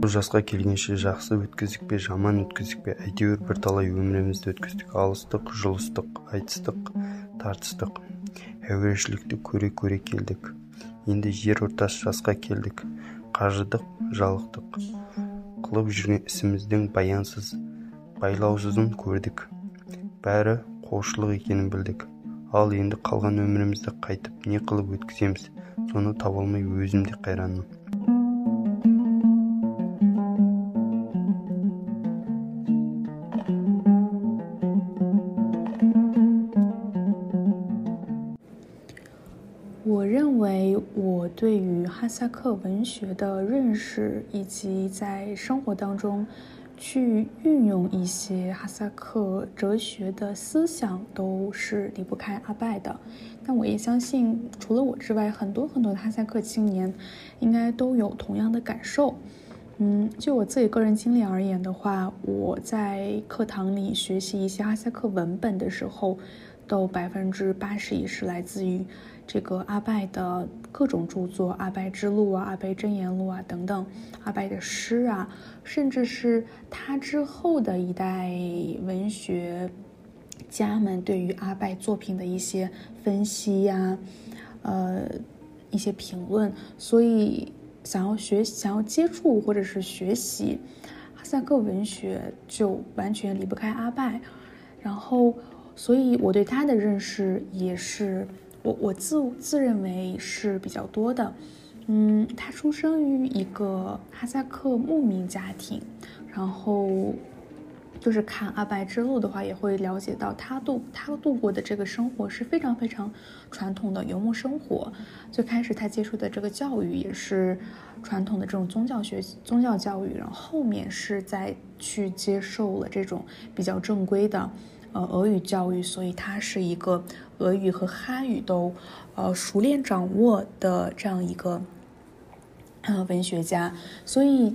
бұл жасқа келгенше жақсы өткіздік пе жаман өткіздік пе? Әйтеуір бірталай өмірімізді өткіздік алыстық жұлыстық айтыстық тартыстық. Әурешілікті көре көре келдік. Енді жер ортас жасқа келдік. Қажыдық жалықтық. Қылып жүрген ісіміздің баянсыз байлаусызын көрдік. Бәрі қошылық екенін білдік. Ал енді қалған өмірімізді қайтып не қылып өткіземіз? Соны таба алмай өзім де қайранмын. 克文学的认识，以及在生活当中。去运用一些哈萨克哲学的思想，都是离不开阿拜的。但我也相信，除了我之外，很多很多的哈萨克青年应该都有同样的感受。嗯，就我自己个人经历而言的话，我在课堂里学习一些哈萨克文本的时候，都百分之八十也是来自于。这个阿拜的各种著作，《阿拜之路》啊，《阿拜真言录》啊等等，阿拜的诗啊，甚至是他之后的一代文学家们对于阿拜作品的一些分析呀，呃，一些评论。所以，想要学、想要接触或者是学习哈萨克文学，就完全离不开阿拜。然后，所以我对他的认识也是。我我自自认为是比较多的，嗯，他出生于一个哈萨克牧民家庭，然后就是看《阿白之路》的话，也会了解到他度他度过的这个生活是非常非常传统的游牧生活。最开始他接触的这个教育也是传统的这种宗教学宗教教育，然后后面是在去接受了这种比较正规的。呃，俄语教育，所以他是一个俄语和汉语都呃熟练掌握的这样一个呃文学家，所以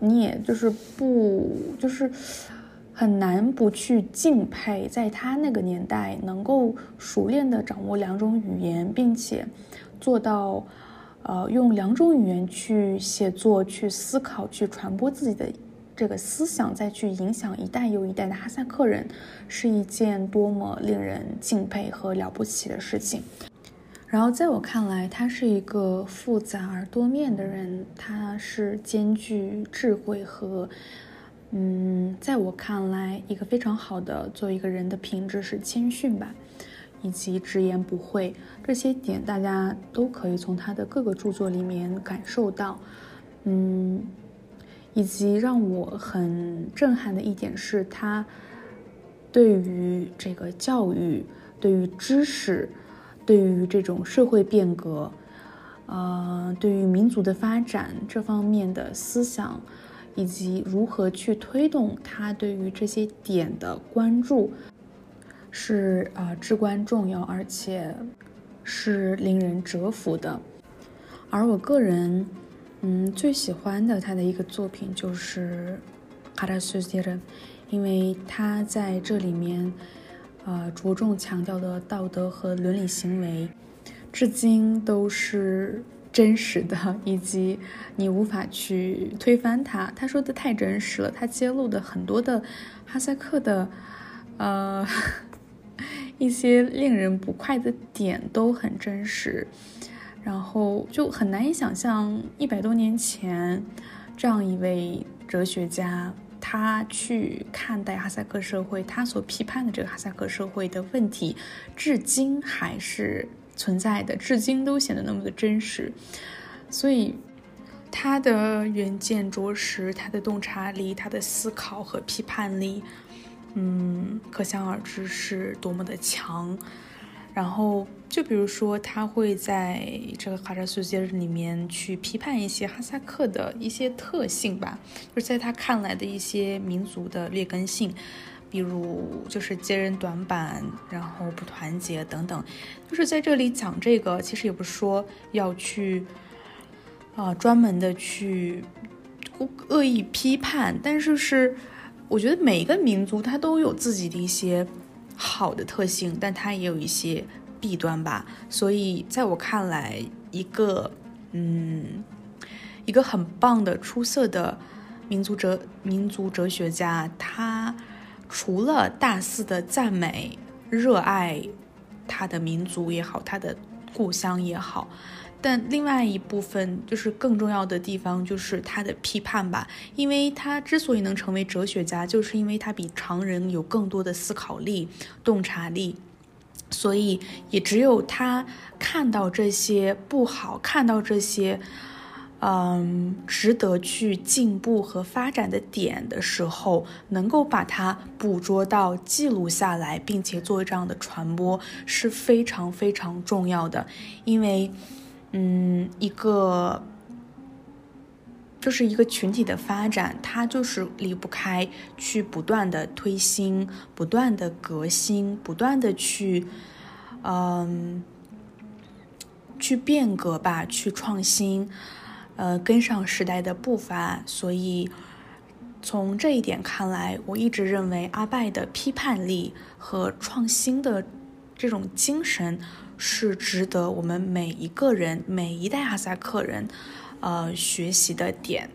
你也就是不就是很难不去敬佩，在他那个年代能够熟练的掌握两种语言，并且做到呃用两种语言去写作、去思考、去传播自己的。这个思想再去影响一代又一代的哈萨克人，是一件多么令人敬佩和了不起的事情。然后在我看来，他是一个复杂而多面的人，他是兼具智慧和，嗯，在我看来，一个非常好的做一个人的品质是谦逊吧，以及直言不讳。这些点大家都可以从他的各个著作里面感受到，嗯。以及让我很震撼的一点是，他对于这个教育、对于知识、对于这种社会变革，呃，对于民族的发展这方面的思想，以及如何去推动他对于这些点的关注，是啊至关重要，而且是令人折服的。而我个人。嗯，最喜欢的他的一个作品就是《哈拉斯杰人》，因为他在这里面，呃，着重强调的道德和伦理行为，至今都是真实的，以及你无法去推翻它。他说的太真实了，他揭露的很多的哈萨克的，呃，一些令人不快的点都很真实。然后就很难以想象，一百多年前，这样一位哲学家，他去看待哈萨克社会，他所批判的这个哈萨克社会的问题，至今还是存在的，至今都显得那么的真实。所以，他的远见卓识，他的洞察力，他的思考和批判力，嗯，可想而知是多么的强。然后，就比如说，他会在这个《哈扎苏杰日》里面去批判一些哈萨克的一些特性吧，就是在他看来的一些民族的劣根性，比如就是接人短板，然后不团结等等。就是在这里讲这个，其实也不是说要去啊专门的去恶意批判，但是是我觉得每一个民族它都有自己的一些。好的特性，但它也有一些弊端吧。所以在我看来，一个嗯，一个很棒的、出色的民族哲民族哲学家，他除了大肆的赞美、热爱他的民族也好，他的故乡也好，但另外一部分就是更重要的地方，就是他的批判吧。因为他之所以能成为哲学家，就是因为他比常人有更多的思考力、洞察力，所以也只有他看到这些不好，看到这些。嗯，值得去进步和发展的点的时候，能够把它捕捉到、记录下来，并且做这样的传播是非常非常重要的。因为，嗯，一个就是一个群体的发展，它就是离不开去不断的推新、不断的革新、不断的去，嗯，去变革吧，去创新。呃，跟上时代的步伐，所以从这一点看来，我一直认为阿拜的批判力和创新的这种精神是值得我们每一个人、每一代哈萨克人，呃，学习的点。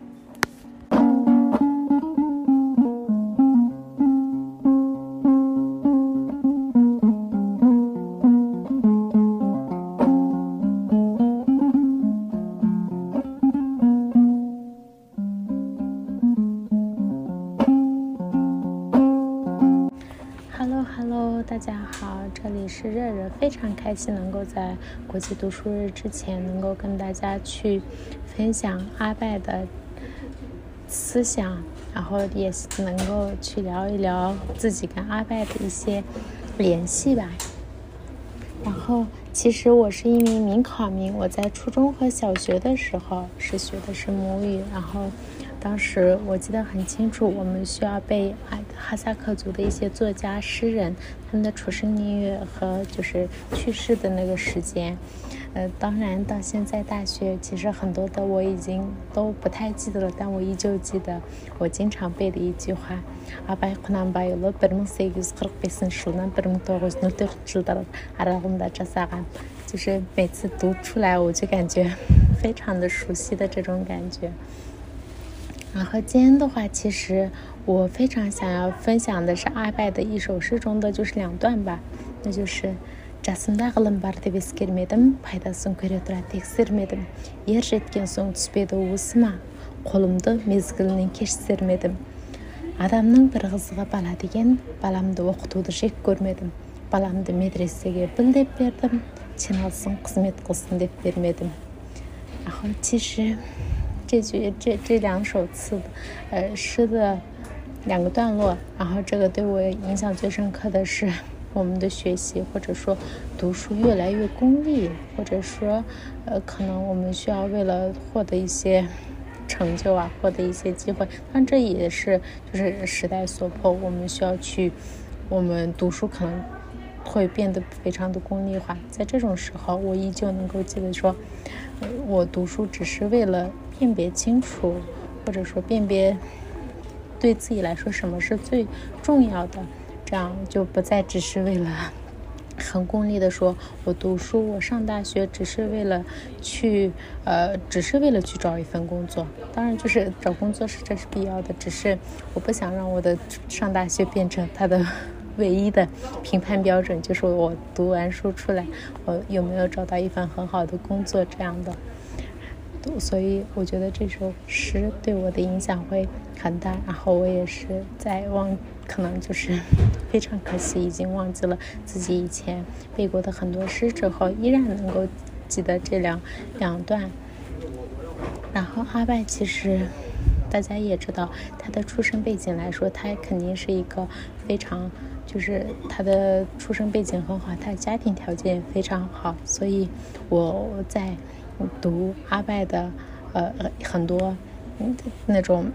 常开心能够在国际读书日之前，能够跟大家去分享阿拜的思想，然后也能够去聊一聊自己跟阿拜的一些联系吧。然后，其实我是一名民考民，我在初中和小学的时候是学的是母语，然后。当时我记得很清楚，我们需要背哈萨克族的一些作家、诗人他们的出生年月和就是去世的那个时间。呃，当然到现在大学，其实很多的我已经都不太记得了，但我依旧记得我经常背的一句话：阿拜库南巴尤罗贝蒙塞古斯克贝森舒南贝蒙多古斯努特知道了阿拉贡达扎萨干，就是每次读出来我就感觉 非常的熟悉的这种感觉。然后今天的话，其实我非常想要分享的是阿拜的一首诗中的就是两段吧，那就是。жасымда ғылым бар деп ескермедім пайдасын көре тұра тексермедім ер жеткен соң түспеді уысыма қолымды мезгілінен кеш сермедім адамның бір қызығы бала деген баламды оқытуды жек көрмедім баламды медресеге біл деп бердім жиналсын қызмет қылсын деп бермедім 然后其实 这句这这两首词，呃，诗的两个段落，然后这个对我影响最深刻的是我们的学习，或者说读书越来越功利，或者说，呃，可能我们需要为了获得一些成就啊，获得一些机会，但这也是就是时代所迫，我们需要去，我们读书可能会变得非常的功利化。在这种时候，我依旧能够记得说，我读书只是为了。辨别清楚，或者说辨别对自己来说什么是最重要的，这样就不再只是为了很功利的说，我读书，我上大学只是为了去，呃，只是为了去找一份工作。当然，就是找工作是这是必要的，只是我不想让我的上大学变成他的唯一的评判标准，就是我读完书出来，我有没有找到一份很好的工作这样的。所以我觉得这首诗对我的影响会很大，然后我也是在忘，可能就是非常可惜，已经忘记了自己以前背过的很多诗之后，依然能够记得这两两段。然后阿拜其实大家也知道，他的出生背景来说，他肯定是一个非常，就是他的出生背景很好，他的家庭条件也非常好，所以我在。读阿拜的呃很多那种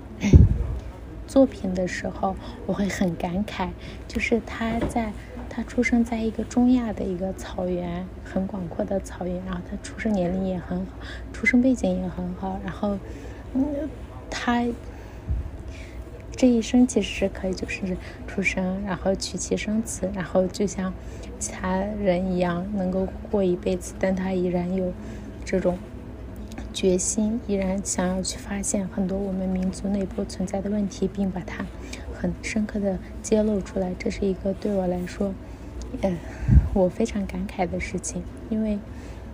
作品的时候，我会很感慨，就是他在他出生在一个中亚的一个草原，很广阔的草原，然后他出生年龄也很好，出生背景也很好，然后嗯他这一生其实是可以就是出生，然后娶妻生子，然后就像其他人一样能够过一辈子，但他依然有。这种决心，依然想要去发现很多我们民族内部存在的问题，并把它很深刻的揭露出来。这是一个对我来说，呃，我非常感慨的事情，因为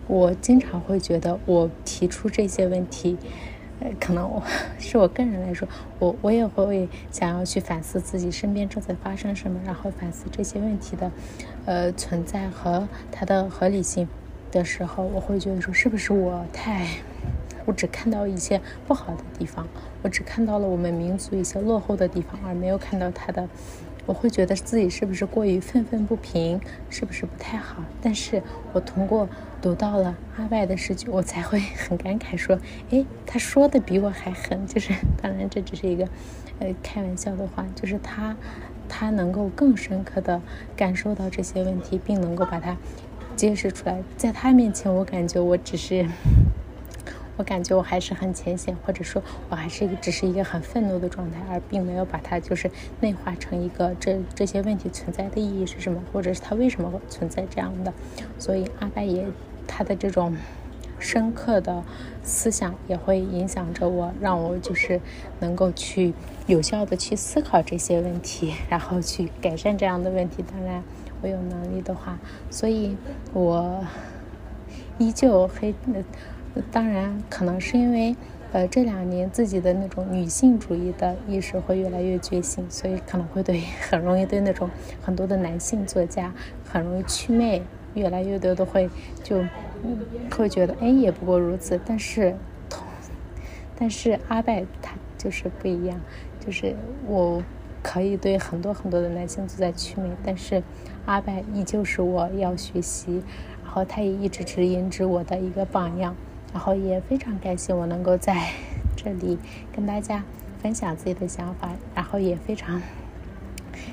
我经常会觉得我提出这些问题。可能我 是我个人来说，我我也会想要去反思自己身边正在发生什么，然后反思这些问题的，呃存在和它的合理性的时候，我会觉得说，是不是我太，我只看到一些不好的地方，我只看到了我们民族一些落后的地方，而没有看到它的。我会觉得自己是不是过于愤愤不平，是不是不太好？但是我通过读到了阿拜的诗句，我才会 很感慨说：“诶，他说的比我还狠。”就是当然这只是一个，呃，开玩笑的话。就是他，他能够更深刻的感受到这些问题，并能够把它揭示出来。在他面前，我感觉我只是。我感觉我还是很浅显，或者说我还是一个只是一个很愤怒的状态，而并没有把它就是内化成一个这这些问题存在的意义是什么，或者是它为什么会存在这样的。所以阿拜也他的这种深刻的思想也会影响着我，让我就是能够去有效的去思考这些问题，然后去改善这样的问题。当然，我有能力的话，所以我依旧黑。当然，可能是因为，呃，这两年自己的那种女性主义的意识会越来越觉醒，所以可能会对很容易对那种很多的男性作家很容易祛魅，越来越多的会就会觉得，哎，也不过如此。但是，但是阿拜他就是不一样，就是我可以对很多很多的男性作家祛魅，但是阿拜依旧是我要学习，然后他也一直指引着我的一个榜样。然后也非常感谢我能够在这里跟大家分享自己的想法，然后也非常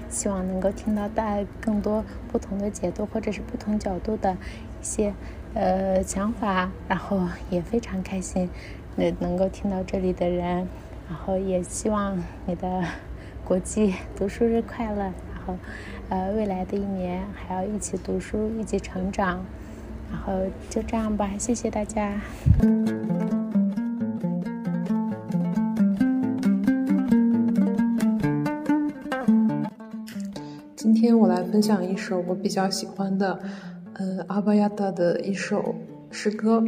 希望能够听到大家更多不同的解读或者是不同角度的一些呃想法，然后也非常开心能能够听到这里的人，然后也希望你的国际读书日快乐，然后呃未来的一年还要一起读书，一起成长。然后就这样吧，谢谢大家。分享一首我比较喜欢的，呃，阿巴亚达的一首诗歌。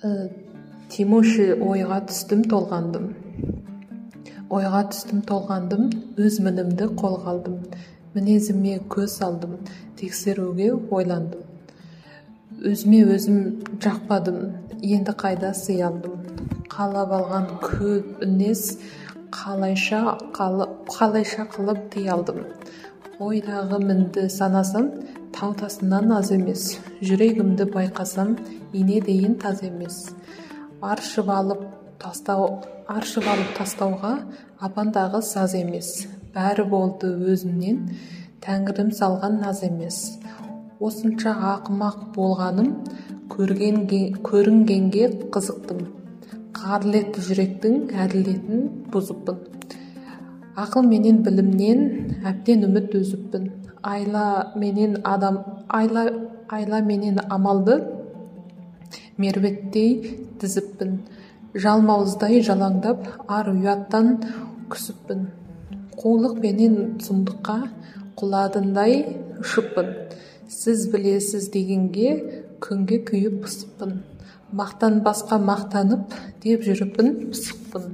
呃，题目是“我要 т ү с т е м толғандым”。ойға түстім толғандым өз мінімді қолға алдым мінезіме көз салдым тексеруге ойландым өзіме өзім жақпадым енді қайда сый алдым қалап алған көп үнес қалайша қалып қалайша қылып тый алдым ойдағы мінді санасам тау тасынан аз емес. Жүрегімді байқасам инедейін таз емес. Аршып алып тастау аршып алып тастауға апандағы саз емес. Бәрі болды өзімнен тәңірім салған наз емес. Осынша ақымақ болғаным көрінгенге қызықтым. Қағілет жүректің әділетін бұзыппын. Ақыл менен білімнен әбден үміт үзіппін айла менен адам айла айла менен амалды меруеттей тізіппін. Жалмауыздай жалаңдап ар ұяттан күсіппін. Қулық менен сұмдыққа құладындай ұшыппын. Сіз білесіз дегенге күнге күйіп пысыппын. Мақтан басқа мақтанып деп жүріппін пысықпын.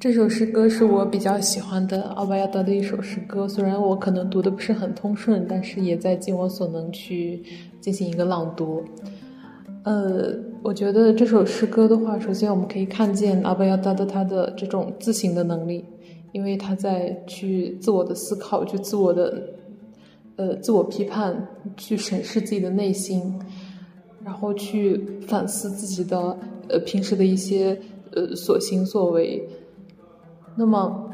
这首诗歌是我比较喜欢的奥巴亚达的一首诗歌，虽然我可能读的不是很通顺，但是也在尽我所能去进行一个朗读。呃，我觉得这首诗歌的话，首先我们可以看见阿巴亚达的他的这种自省的能力，因为他在去自我的思考，去自我的。呃，自我批判，去审视自己的内心，然后去反思自己的呃平时的一些呃所行所为。那么，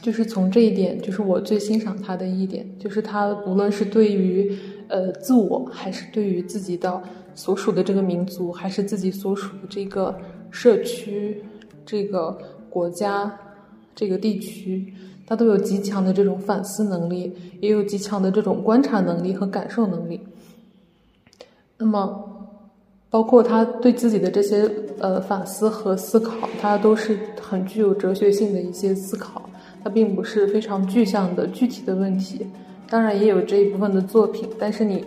就是从这一点，就是我最欣赏他的一点，就是他无论是对于呃自我，还是对于自己的所属的这个民族，还是自己所属的这个社区、这个国家、这个地区。他都有极强的这种反思能力，也有极强的这种观察能力和感受能力。那么，包括他对自己的这些呃反思和思考，他都是很具有哲学性的一些思考，它并不是非常具象的具体的问题。当然也有这一部分的作品，但是你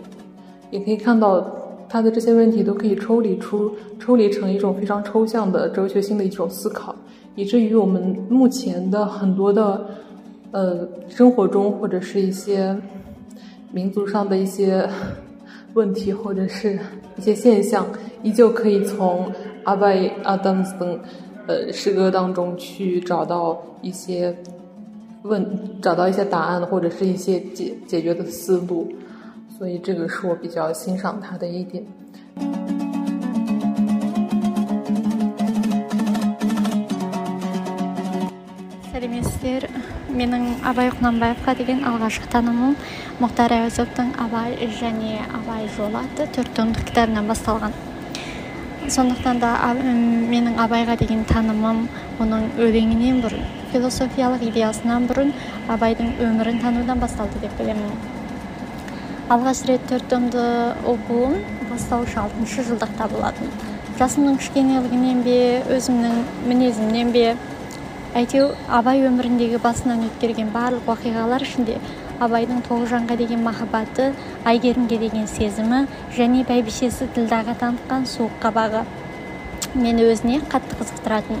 也可以看到他的这些问题都可以抽离出、抽离成一种非常抽象的哲学性的一种思考，以至于我们目前的很多的呃生活中或者是一些民族上的一些问题或者是一些现象，依旧可以从阿拜阿丹斯等呃诗歌当中去找到一些问，找到一些答案或者是一些解解决的思路。所以这个是我比较欣赏他的一点。Salim Esther, менің абай құнанбаевқа деген алғашқы танымым мұхтар әуезовтың абай және абай жолы атты төрт томдық кітабынан басталған. Сондықтан да менің абайға деген танымым оның өлеңінен бұрын философиялық идеясынан бұрын абайдың өмірін танудан басталды деп білемін. Алғаш рет төрт томды оқуым бастауыш алтыншы жылдықта болатын. Жасымның кішкенелігінен бе өзімнің мінезімнен бе әйтеу абай өміріндегі басынан өткерген барлық оқиғалар ішінде абайдың тоғжанға деген махаббаты әйгерімге деген сезімі және бәйбішесі ділдәға танытқан суық қабағы. Мені өзіне қатты қызықтыратын.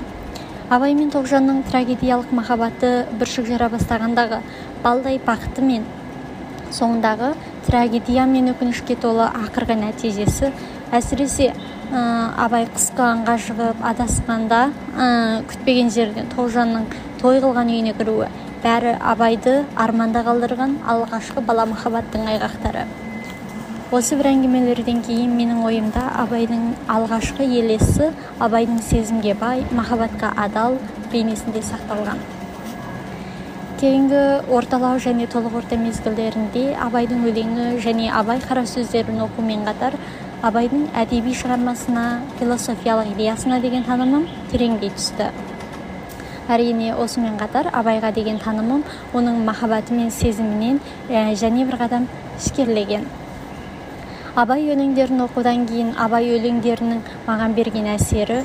Абай мен тоғжанның трагедиялық махаббаты бүршік жара бастағандағы балдай бақыты мен соңындағы трагедия мен өкінішке толы ақырғы нәтижесі әсіресе абай қысқы аңға шығып адасқанда ә, күтпеген жерден тоғжанның той қылған үйіне кіруі. Бәрі абайды арманда қалдырған алғашқы бала махаббаттың айғақтары. Осы бір әңгімелерден кейін менің ойымда абайдың алғашқы елесі абайдың сезімге бай махаббатқа адал бейнесінде сақталған. Кейінгі орталау және толық орта мезгілдерінде абайдың өлеңі және абай қара сөздерін оқумен қатар абайдың әдеби шығармасына философиялық идеясына деген танымым тереңдей түсті. Әрине осымен қатар абайға деген танымым оның махаббаты мен сезімінен және бір қадам ішкерлеген. Абай өлеңдерін оқудан кейін абай өлеңдерінің маған берген әсері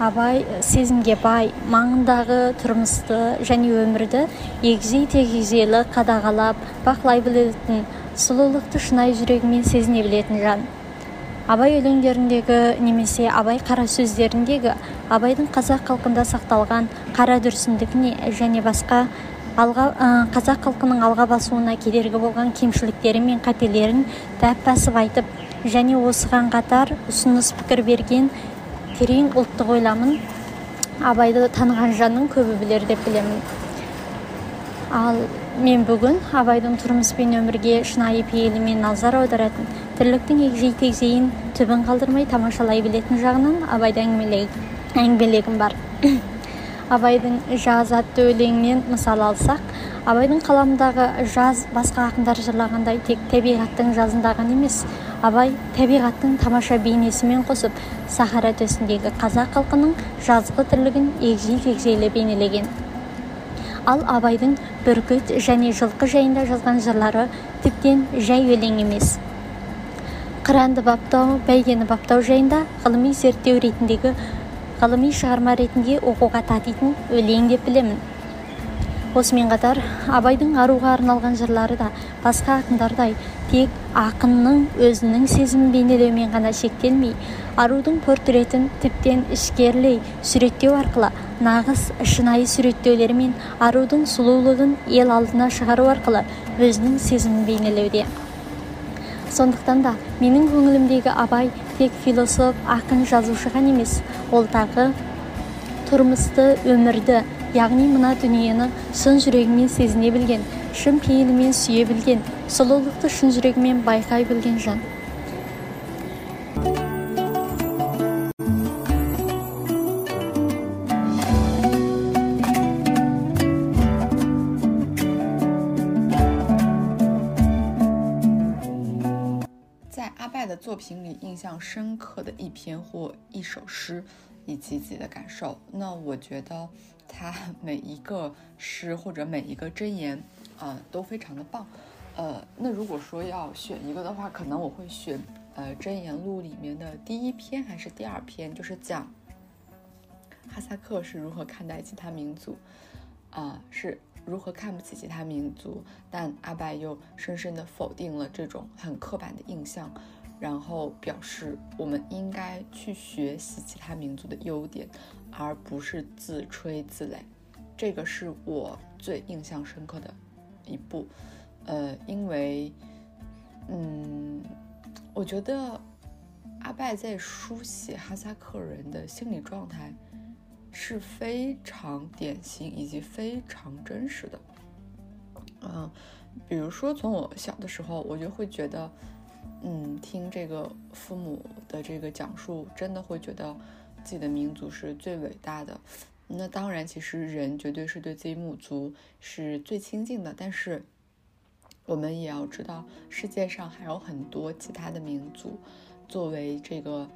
абай сезімге бай маңындағы тұрмысты және өмірді егжей тегжейлі қадағалап бақылай білетін сұлулықты шынайы жүрегімен сезіне білетін жан. Абай өлеңдеріндегі немесе абай қара сөздеріндегі абайдың қазақ халқында сақталған қара дүрсіндігіне және басқа алға қазақ халқының алға басуына кедергі болған кемшіліктері мен қателерін дәп басып айтып және осыған қатар ұсыныс пікір берген терең ұлттық ойламын. Абайды таныған жанның көбі білер деп білемін. Ал мен бүгін абайдың тұрмыс пен өмірге шынайы пейілімен назар аударатын тірліктің егжей тегжейін түбін қалдырмай тамашалай білетін жағынан абайды әңгімелегім бар. Абайдың жаз атты өлеңінен мысал алсақ абайдың қаламындағы жаз басқа ақындар жырлағандай тек табиғаттың жазында ғана емес абай табиғаттың тамаша бейнесімен қосып сахара төсіндегі қазақ халқының жазғы тірлігін егжей тегжейлі бейнелеген. Ал абайдың бүркіт және жылқы жайында жазған жырлары тіптен жай өлең емес. Қыранды баптау бәйгені баптау жайында ғылыми зерттеу ретіндегі ғылыми шығарма ретінде оқуға татитын өлең деп білемін. Осымен қатар абайдың аруға арналған жырлары да басқа ақындардай тек ақынның өзінің сезімін бейнелеумен ғана шектелмей арудың портретін тіптен ішкерлей суреттеу арқылы нағыз шынайы суреттеулер мен арудың сұлулығын ел алдына шығару арқылы өзінің сезімін бейнелеуде. Сондықтан да менің көңілімдегі абай тек философ ақын жазушы ғана емес ол тағы тұрмысты өмірді яғни мына дүниені шын жүрегімен сезіне білген шын пейілімен сүйе білген сұлулықты шын жүрегімен байқай білген жан. 深刻的一篇或一首诗，以及自己的感受。那我觉得他 每一个诗或者每一个箴言，啊，都非常的棒。呃，那如果说要选一个的话，可能我会选呃《箴言录》里面的第一篇还是第二篇，就是讲哈萨克是如何看待其他民族，啊，是如何看不起其他民族，但阿拜又深深的否定了这种很刻板的印象。然后表示我们应该去学习其他民族的优点，而不是自吹自擂。这个是我最印象深刻的一步。呃，因为，嗯，我觉得阿拜在书写哈萨克人的心理状态是非常典型以及非常真实的。嗯，比如说从我小的时候，我就会觉得。嗯，听这个父母的这个讲述，真的会觉得自己的民族是最伟大的。那当然，其实人绝对是对自己母族是最亲近的。但是，我们也要知道，世界上还有很多其他的民族，作为这个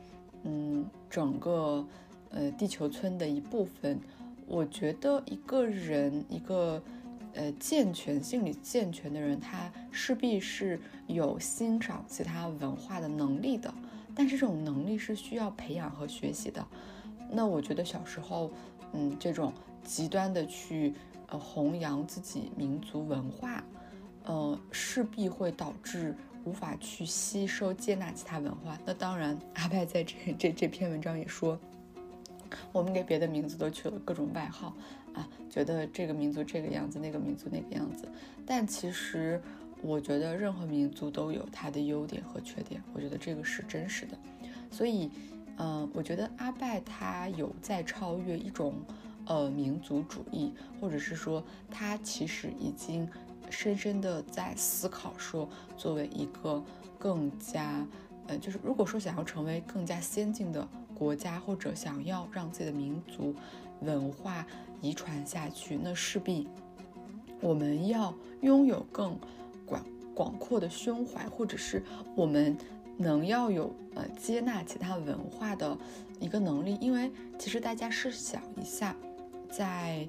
嗯整个呃地球村的一部分。我觉得一个人一个。呃，健全心理健全的人，他势必是有欣赏其他文化的能力的。但是这种能力是需要培养和学习的。那我觉得小时候，嗯，这种极端的去呃弘扬自己民族文化，呃，势必会导致无法去吸收接纳其他文化。那当然，阿拜在这这这篇文章也说。我们给别的民族都取了各种外号，觉得这个民族这个样子，那个民族那个样子。但其实，我觉得任何民族都有它的优点和缺点，我觉得这个是真实的。所以，嗯，我觉得阿拜他有在超越一种，呃，民族主义，或者是说他其实已经深深的在思考，说作为一个更加，呃，就是如果说想要成为更加先进的。国家或者想要让自己的民族文化遗传下去，那势必我们要拥有更广广阔的胸怀，或者是我们能要有呃接纳其他文化的一个能力。因为其实大家试想一下，在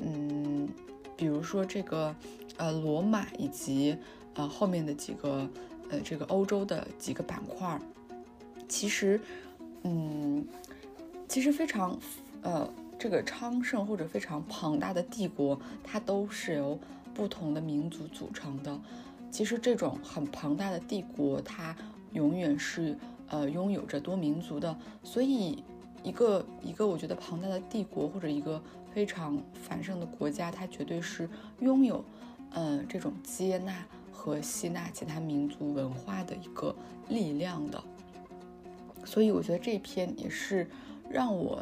嗯，比如说这个呃罗马以及呃后面的几个呃这个欧洲的几个板块，其实。嗯，其实非常，呃，这个昌盛或者非常庞大的帝国，它都是由不同的民族组成的。其实这种很庞大的帝国，它永远是呃拥有着多民族的。所以，一个一个我觉得庞大的帝国或者一个非常繁盛的国家，它绝对是拥有，呃，这种接纳和吸纳其他民族文化的一个力量的。所以我觉得这篇也是让我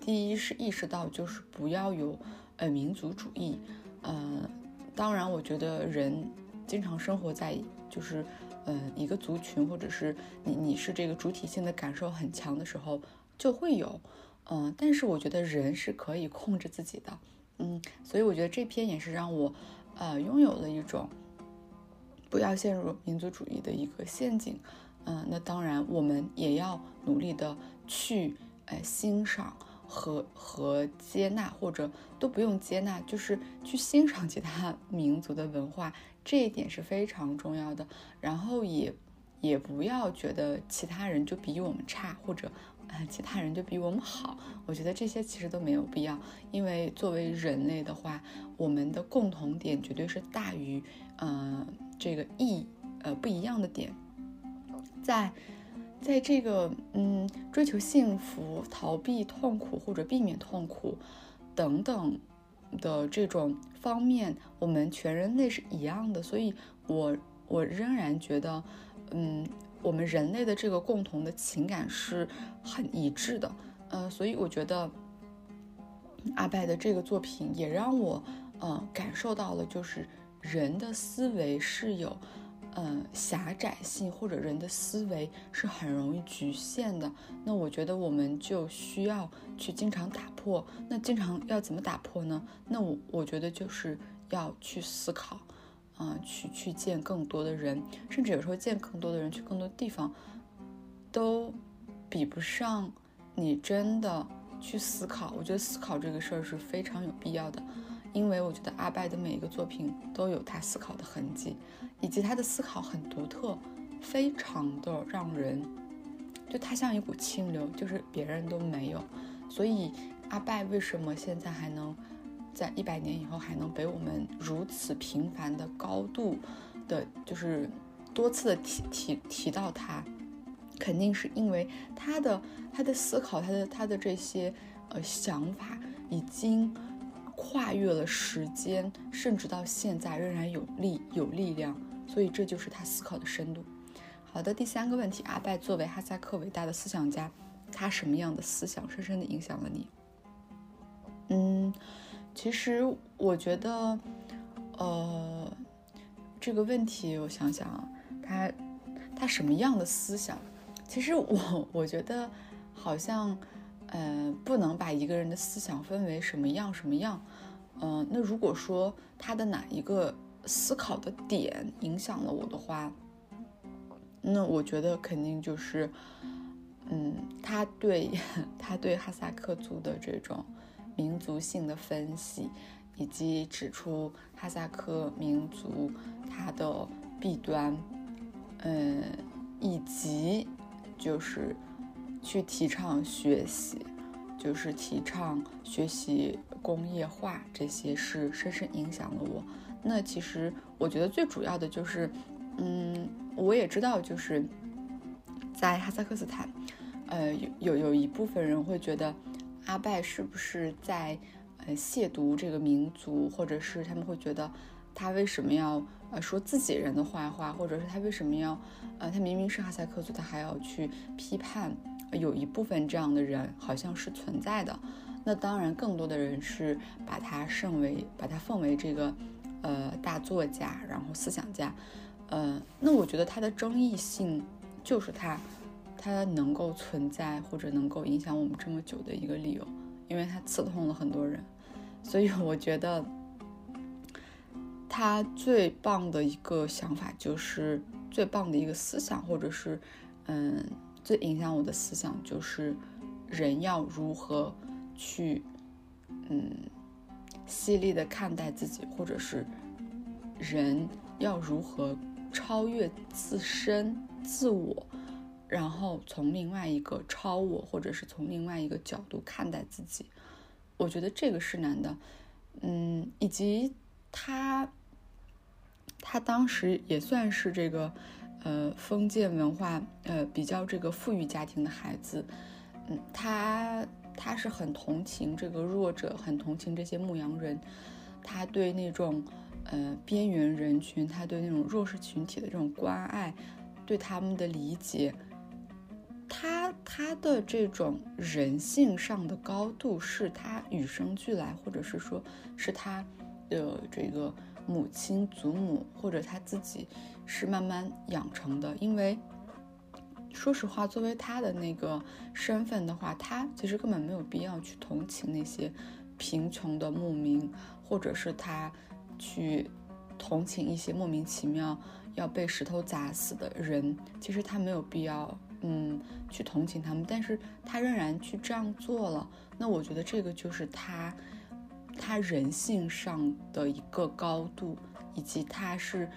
第一是意识到，就是不要有呃民族主义。呃，当然，我觉得人经常生活在就是呃一个族群，或者是你你是这个主体性的感受很强的时候，就会有。嗯，但是我觉得人是可以控制自己的。嗯，所以我觉得这篇也是让我呃拥有了一种不要陷入民族主义的一个陷阱。嗯，那当然，我们也要努力的去，呃，欣赏和和接纳，或者都不用接纳，就是去欣赏其他 民族的文化，这一点是非常重要的。然后也也不要觉得其他人就比我们差，或者，呃，其他人就比我们好。我觉得这些其实都没有必要，因为作为人类的话，我们的共同点绝对是大于，嗯，这个异，呃，不一样的点。在，在这个嗯追求幸福、逃避痛苦或者避免痛苦等等的这种方面，我们全人类是一样的。所以，我我仍然觉得，嗯，我们人类的这个共同的情感是很一致的。呃，所以我觉得阿拜的这个作品也让我呃感受到了，就是人的思维是有。呃，狭窄性或者人的思维是很容易局限的。那我觉得我们就需要去经常打破。那经常要怎么打破呢？那我我觉得就是要去思考，啊，去去见更多的人，甚至有时候见更多的人，去更多地方，都比不上你真的去思考。我觉得思考这个事儿是非常有必要的。因为我觉得阿拜的每一个作品都有他思考的痕迹，以及他的思考很独特，非常的让人，就他像一股清流，就是别人都没有。所以阿拜为什么现在还能在一百年以后还能被我们如此频繁的高度的，就是多次的提提提到他，肯定是因为他的他的思考，他的他的这些呃想法已经跨越了时间，甚至到现在仍然有力有力量。所以这就是他思考的深度。好的，第三个问题，阿拜作为哈萨克伟大的思想家，他什么样的思想深深的影响了你？嗯，其实我觉得，呃，这个问题我想想啊，他他什么样的思想？其实我我觉得好像，呃，不能把一个人的思想分为什么样什么样。嗯，那如果说他的哪一个？思考的点影响了我的话，那我觉得肯定就是，嗯，他对他对哈萨克族的这种民族性的分析，以及指出哈萨克民族它的弊端，嗯，以及就是去提倡学习，就是提倡学习工业化，这些是深深影响了我。那其实我觉得最主要的就是，嗯，我也知道，就是在哈萨克斯坦，呃，有有有一部分人会觉得阿拜是不是在呃亵渎这个民族，或者是他们会觉得他为什么要呃说自己人的坏话，或者是他为什么要呃他明明是哈萨克族，他还要去批判，有一部分这样的人好像是存在的。那当然，更多的人是把他称为把他奉为这个。呃，大作家，然后思想家，呃，那我觉得他的争议性就是他，他能够存在或者能够影响我们这么久的一个理由，因为他刺痛了很多人，所以我觉得他最棒的一个想法就是最棒的一个思想，或者是嗯，最影响我的思想就是人要如何去嗯。犀利的看待自己，或者是人要如何超越自身、自我，然后从另外一个超我，或者是从另外一个角度看待自己，我觉得这个是难的。嗯，以及他，他当时也算是这个呃封建文化呃比较这个富裕家庭的孩子，嗯，他。他是很同情这个弱者，很同情这些牧羊人。他对那种呃边缘人群，他对那种弱势群体的这种关爱，对他们的理解，他他的这种人性上的高度，是他与生俱来，或者是说是他的这个母亲、祖母或者他自己是慢慢养成的，因为。说实话，作为他的那个身份的话，他其实根本没有必要去同情那些贫穷的牧民，或者是他去同情一些莫名其妙要被石头砸死的人。其实他没有必要，嗯，去同情他们，但是他仍然去这样做了。那我觉得这个就是他，他人性上的一个高度，以及他是，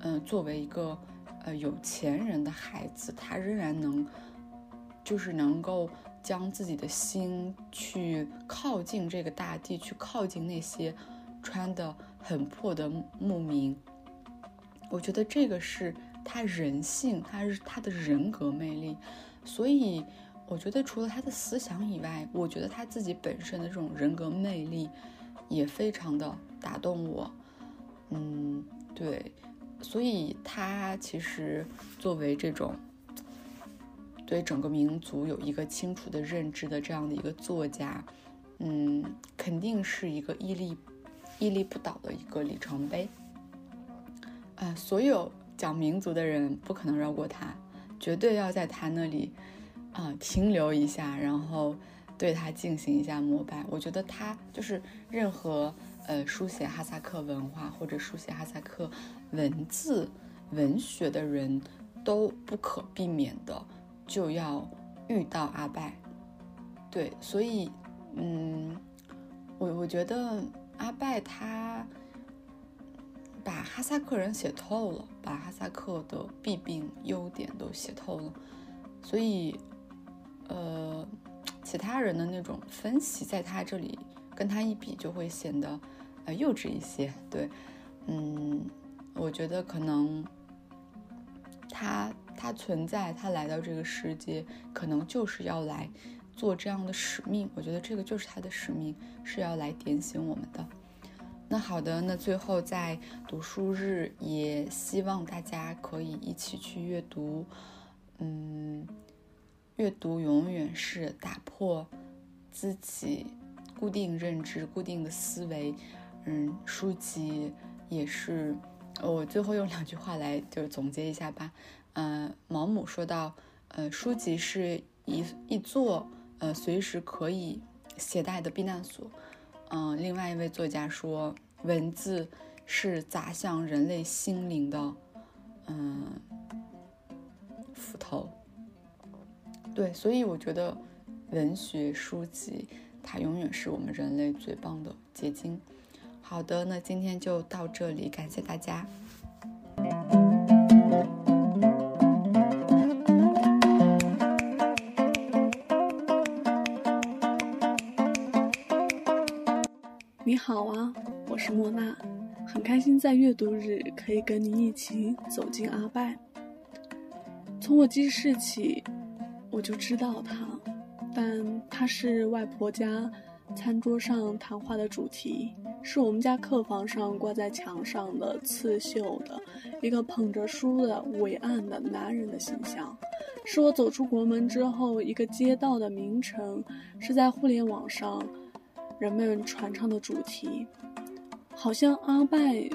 嗯，作为一个。呃，有钱人的孩子，他仍然能，就是能够将自己的心去靠近这个大地，去靠近那些穿的很破的牧民。我觉得这个是他人性，他是他的人格魅力。所以，我觉得除了他的思想以外，我觉得他自己本身的这种人格魅力也非常的打动我。嗯，对。所以，他其实作为这种对整个民族有一个清楚的认知的这样的一个作家，嗯，肯定是一个屹立屹立不倒的一个里程碑。呃，所有讲民族的人不可能绕过他，绝对要在他那里啊停留一下，然后对他进行一下膜拜。我觉得他就是任何。呃，书写哈萨克文化或者书写哈萨克文字、文学的人都不可避免的就要遇到阿拜。对，所以，嗯，我我觉得阿拜他把哈萨克人写透了，把哈萨克的弊病、优点都写透了，所以，呃，其他人的那种分析，在他这里跟他一比，就会显得呃幼稚一些。对，嗯，我觉得可能他他存在，他来到这个世界，可能就是要来做这样的使命。我觉得这个就是他的使命，是要来点醒我们的。那好的，那最后在读书日，也希望大家可以一起去阅读。嗯，阅读永远是打破自己固定认知、固定的思维。嗯，书籍也是。我最后用两句话来就总结一下吧。嗯，毛姆说到，呃，书籍是一一座呃随时可以携带的避难所。嗯，另外一位作家说，文字是砸向人类心灵的，嗯，斧头。对，所以我觉得文学书籍它永远是我们人类最棒的结晶。好的，那今天就到这里，感谢大家。你好啊，我是莫娜，很开心在阅读日可以跟你一起走进阿拜。从我记事起，我就知道他，但他是外婆家餐桌上谈话的主题，是我们家客房上挂在墙上的刺绣的一个捧着书的伟岸的男人的形象，是我走出国门之后一个街道的名称，是在互联网上。人们传唱的主题，好像阿拜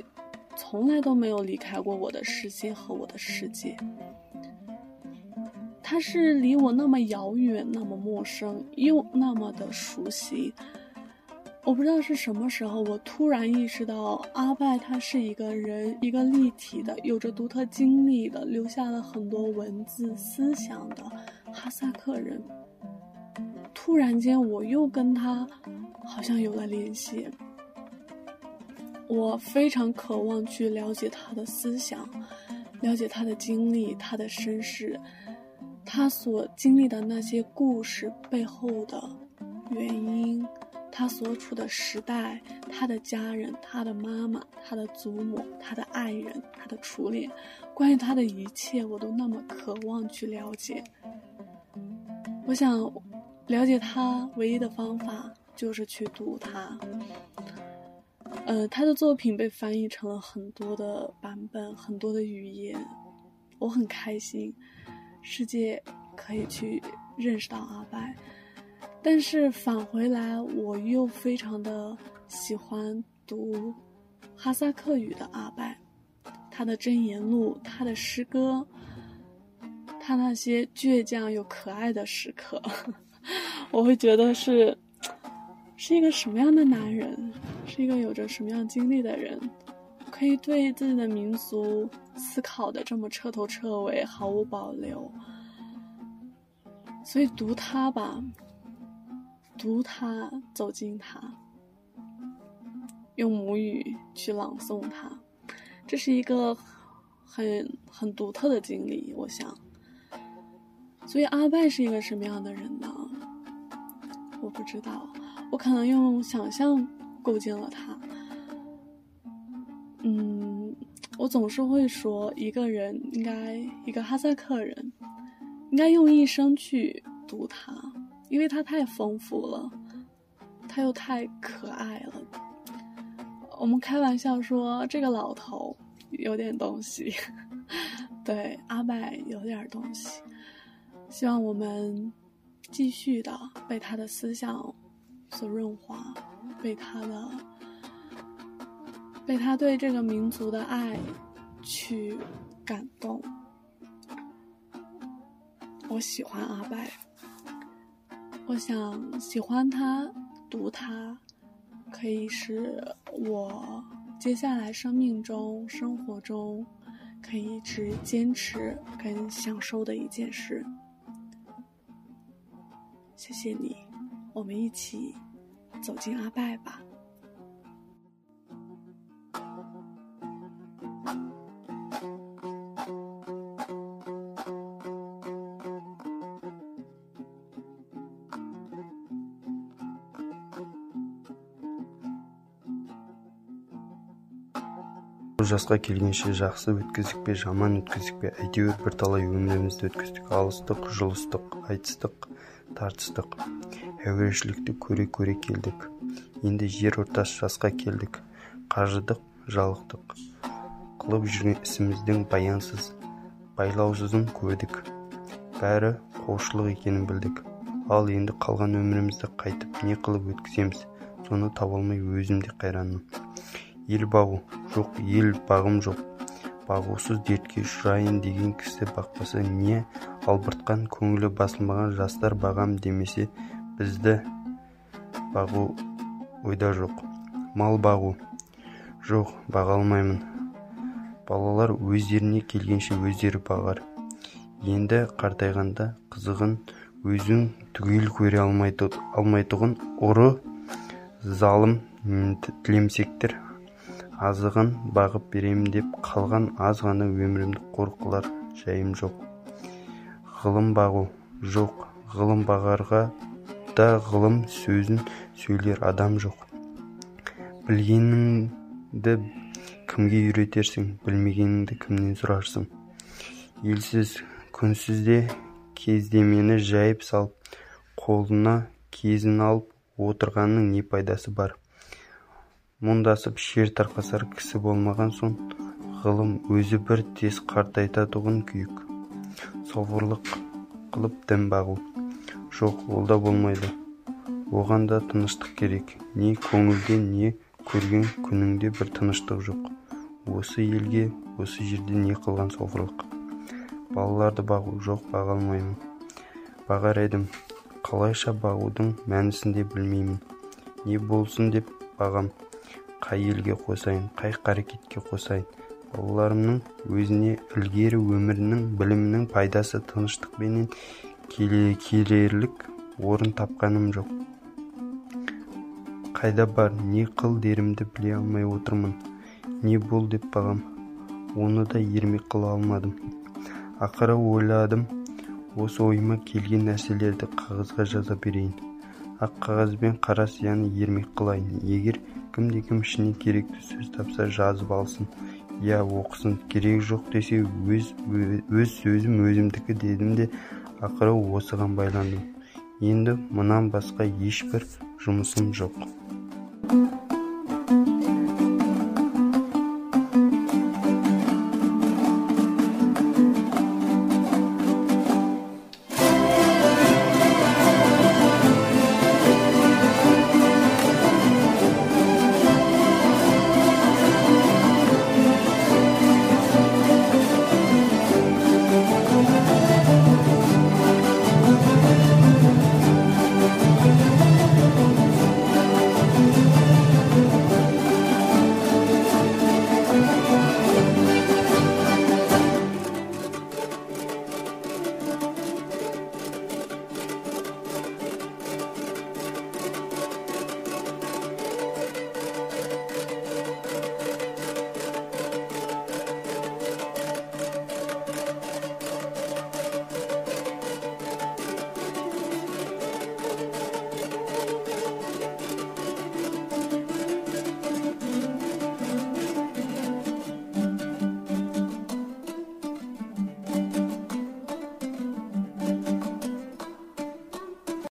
从来都没有离开过我的世界和我的世界。他是离我那么遥远、那么陌生，又那么的熟悉。我不知道是什么时候，我突然意识到，阿拜他是一个人，一个立体的、有着独特经历的、留下了很多文字思想的哈萨克人。突然间，我又跟他好像有了联系。我非常渴望去了解他的思想，了解他的经历、他的身世，他所经历的那些故事背后的原因，他所处的时代，他的家人、他的妈妈、他的祖母、他的爱人、他的初恋，关于他的一切，我都那么渴望去了解。我想。了解他唯一的方法就是去读他。呃，他的作品被翻译成了很多的版本，很多的语言，我很开心，世界可以去认识到阿拜。但是返回来，我又非常的喜欢读哈萨克语的阿拜，他的箴言录，他的诗歌，他那些倔强又可爱的时刻。我会觉得是，是一个什么样的男人，是一个有着什么样经历的人，可以对自己的民族思考的这么彻头彻尾，毫无保留。所以读他吧，读他，走进他，用母语去朗诵他，这是一个很很独特的经历，我想。所以阿拜是一个什么样的人呢？我不知道，我可能用想象构建了他。嗯，我总是会说，一个人应该，一个哈萨克人，应该用一生去读他，因为他太丰富了，他又太可爱了。我们开玩笑说，这个老头有点东西，对阿拜有点东西，希望我们。继续的被他的思想所润滑，被他的被他对这个民族的爱去感动。我喜欢阿拜，我想喜欢他，读他，可以是我接下来生命中、生活中可以一直坚持跟享受的一件事。谢谢你，我们一起走进阿拜吧。Жасқа келгенше жақсы өткіздік пе жаман өткіздік пе? Әйтеуір бірталай өмірімізді өткіздік алыстық жұлыстық айтыстық тартыстық. Әурешілікті көре көре келдік. Енді жер ортас жасқа келдік. Қажыдық жалықтық. Қылып жүрген ісіміздің баянсыз байлаусызын көрдік. Бәрі қоушылық екенін білдік. Ал енді қалған өмірімізді қайтып не қылып өткіземіз? Соны таба алмай өзім де қайранмын. Ел бағу жоқ ел бағым жоқ. Бағусыз дертке ұшырайын деген кісі бақпаса не албыртқан көңілі басылмаған жастар бағам демесе бізді бағу ойда жоқ. Мал бағу. Жоқ баға алмаймын. Балалар өздеріне келгенше өздері бағар. Енді қартайғанда қызығын өзің түгел көре алмайтұғын ұры залым тілемсектер азығын бағып беремін деп қалған аз ғана өмірімді қор қылар жайым жоқ. Ғылым бағу жоқ. Ғылым бағарға да ғылым сөзін сөйлер адам жоқ. Білгеніңді кімге үйретерсің білмегеніңді кімнен сұрарсың? Елсіз күнсізде кездемені жайып салып қолына кезін алып отырғанның не пайдасы бар? Мұндасып шер тарқасар кісі болмаған соң ғылым өзі бір тез қартайтатұғын күйік. Софырлық қылып дін бағу. Жоқ ол да болмайды. Оған да тыныштық керек. Не көңілде не көрген күніңде бір тыныштық жоқ. Осы елге осы жерде не қылған софырлық балаларды бағу. Жоқ баға алмаймын. Бағар едім қалайша бағудың мәнісін де білмеймін. Не болсын деп бағам. Қай елге қосайын қай қарекетке қосайын. Балаларымның өзіне ілгері өмірінің білімінің пайдасы тыныштықпенен келерлік орын тапқаным жоқ. Қайда бар не қыл дерімді біле алмай отырмын? Не бол деп бағам. Оны да ермек қыла алмадым. Ақыры ойладым осы ойыма келген нәрселерді қағазға жаза берейін. Ақ қағаз бен қара сияны ермек қылайын. Егер кімде-кім ішінен керекті сөз тапса жазып алсын. Я оқысын. Керегі жоқ десе өз, өз сөзім өзімдікі дедім де ақыры осыған байландым. Енді мұнан басқа ешбір жұмысым жоқ.